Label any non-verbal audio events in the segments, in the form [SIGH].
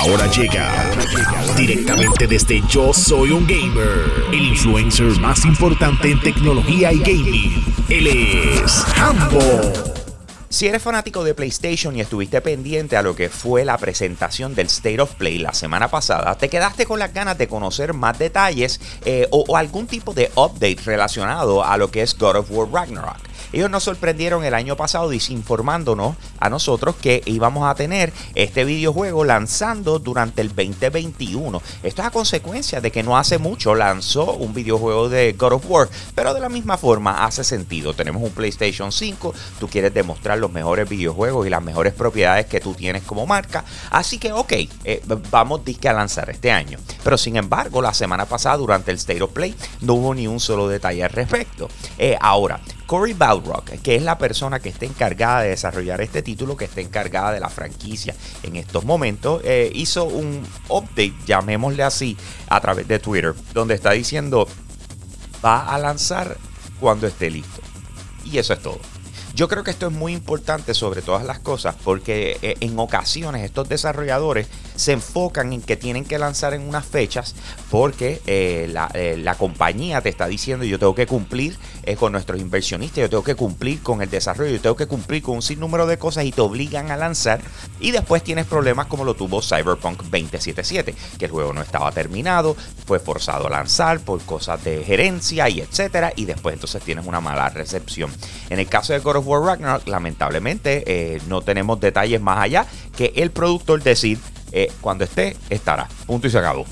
Ahora llega directamente desde Yo Soy un Gamer, el influencer más importante en tecnología y gaming. Él es Hambo. Si eres fanático de PlayStation y estuviste pendiente a lo que fue la presentación del State of Play la semana pasada, te quedaste con las ganas de conocer más detalles eh, o, o algún tipo de update relacionado a lo que es God of War Ragnarok. Ellos nos sorprendieron el año pasado desinformándonos a nosotros que íbamos a tener este videojuego lanzando durante el 2021. Esto es a consecuencia de que no hace mucho lanzó un videojuego de God of War, pero de la misma forma hace sentido. Tenemos un PlayStation 5, tú quieres demostrar los mejores videojuegos y las mejores propiedades que tú tienes como marca, así que ok, eh, vamos a lanzar este año. Pero sin embargo, la semana pasada durante el State of Play no hubo ni un solo detalle al respecto. Eh, ahora, Cory Balrock, que es la persona que está encargada de desarrollar este título, que está encargada de la franquicia en estos momentos, eh, hizo un update, llamémosle así, a través de Twitter, donde está diciendo va a lanzar cuando esté listo. Y eso es todo. Yo creo que esto es muy importante sobre todas las cosas porque eh, en ocasiones estos desarrolladores se enfocan en que tienen que lanzar en unas fechas porque eh, eh, la, compañía te está diciendo yo tengo que cumplir con nuestros inversionistas, yo tengo que cumplir con el desarrollo, yo tengo que cumplir con un sinnúmero de cosas y te obligan a lanzar y después tienes problemas como lo tuvo Cyberpunk 2077, que el juego no estaba terminado, fue forzado a lanzar por cosas de gerencia y etcétera y después entonces tienes una mala recepción. En el caso de God War Ragnarok, lamentablemente eh, no tenemos detalles más allá que el productor decir eh, cuando esté, estará. Punto y se acabó.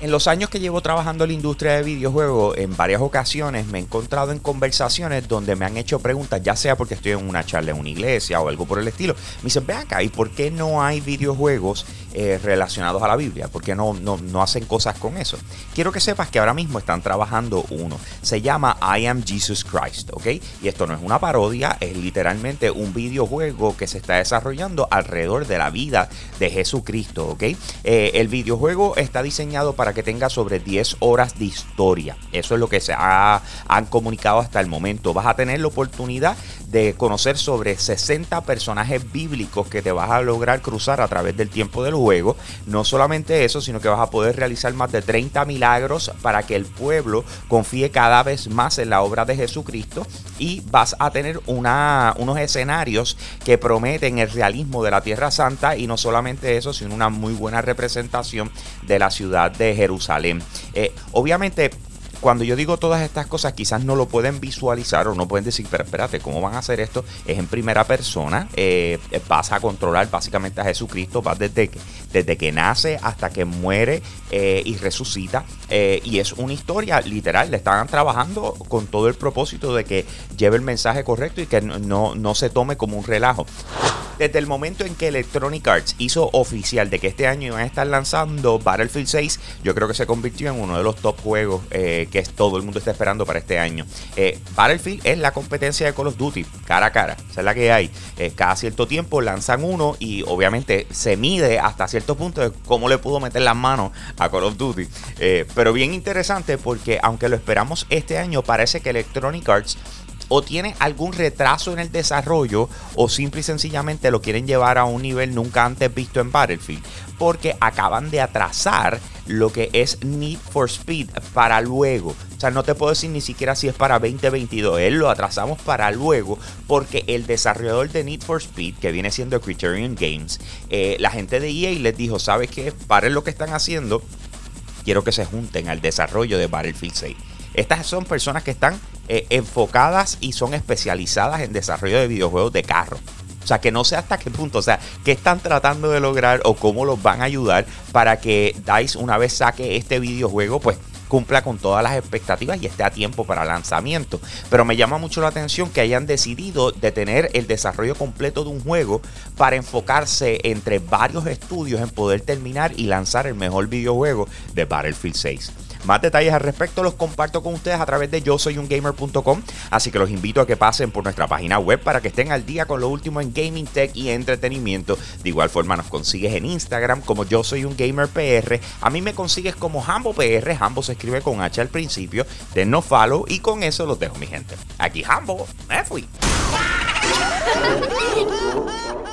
En los años que llevo trabajando en la industria de videojuegos, en varias ocasiones me he encontrado en conversaciones donde me han hecho preguntas, ya sea porque estoy en una charla en una iglesia o algo por el estilo. Me dicen, ve acá, ¿y por qué no hay videojuegos eh, relacionados a la Biblia? ¿Por qué no, no, no hacen cosas con eso? Quiero que sepas que ahora mismo están trabajando uno. Se llama I Am Jesus Christ, ¿ok? Y esto no es una parodia, es literalmente un videojuego que se está desarrollando alrededor de la vida de Jesucristo, ¿ok? Eh, el videojuego está diseñado para que tenga sobre 10 horas de historia. Eso es lo que se ha, han comunicado hasta el momento. Vas a tener la oportunidad de conocer sobre 60 personajes bíblicos que te vas a lograr cruzar a través del tiempo del juego. No solamente eso, sino que vas a poder realizar más de 30 milagros para que el pueblo confíe cada vez más en la obra de Jesucristo y vas a tener una, unos escenarios que prometen el realismo de la Tierra Santa y no solamente eso, sino una muy buena representación de la ciudad de Jerusalén. Eh, obviamente cuando yo digo todas estas cosas, quizás no lo pueden visualizar o no pueden decir, pero espérate, ¿cómo van a hacer esto? Es en primera persona. Eh, vas a controlar básicamente a Jesucristo, vas desde que, desde que nace hasta que muere eh, y resucita. Eh, y es una historia literal. Le están trabajando con todo el propósito de que lleve el mensaje correcto y que no, no se tome como un relajo. Desde el momento en que Electronic Arts hizo oficial de que este año iban a estar lanzando Battlefield 6, yo creo que se convirtió en uno de los top juegos eh, que todo el mundo está esperando para este año. Eh, Battlefield es la competencia de Call of Duty, cara a cara. Esa es la que hay. Eh, cada cierto tiempo lanzan uno y obviamente se mide hasta cierto punto de cómo le pudo meter las manos a Call of Duty. pero bien interesante porque aunque lo esperamos este año, parece que Electronic Arts o tiene algún retraso en el desarrollo o simple y sencillamente lo quieren llevar a un nivel nunca antes visto en Battlefield porque acaban de atrasar lo que es Need for Speed para luego. O sea, no te puedo decir ni siquiera si es para 2022. Él lo atrasamos para luego porque el desarrollador de Need for Speed, que viene siendo Criterion Games, eh, la gente de EA les dijo, ¿sabes qué? Paren lo que están haciendo. Quiero que se junten al desarrollo de Battlefield 6. Estas son personas que están eh, enfocadas y son especializadas en desarrollo de videojuegos de carro. O sea, que no sé hasta qué punto, o sea, qué están tratando de lograr o cómo los van a ayudar para que DICE una vez saque este videojuego, pues cumpla con todas las expectativas y esté a tiempo para lanzamiento. Pero me llama mucho la atención que hayan decidido detener el desarrollo completo de un juego para enfocarse entre varios estudios en poder terminar y lanzar el mejor videojuego de Battlefield 6. Más detalles al respecto los comparto con ustedes a través de yo soy un gamer.com, así que los invito a que pasen por nuestra página web para que estén al día con lo último en gaming tech y entretenimiento. De igual forma nos consigues en Instagram como yo soy un gamer PR, a mí me consigues como Hambo PR, Hambo se escribe con H al principio, denos follow y con eso los dejo mi gente. Aquí Hambo, me fui. [LAUGHS]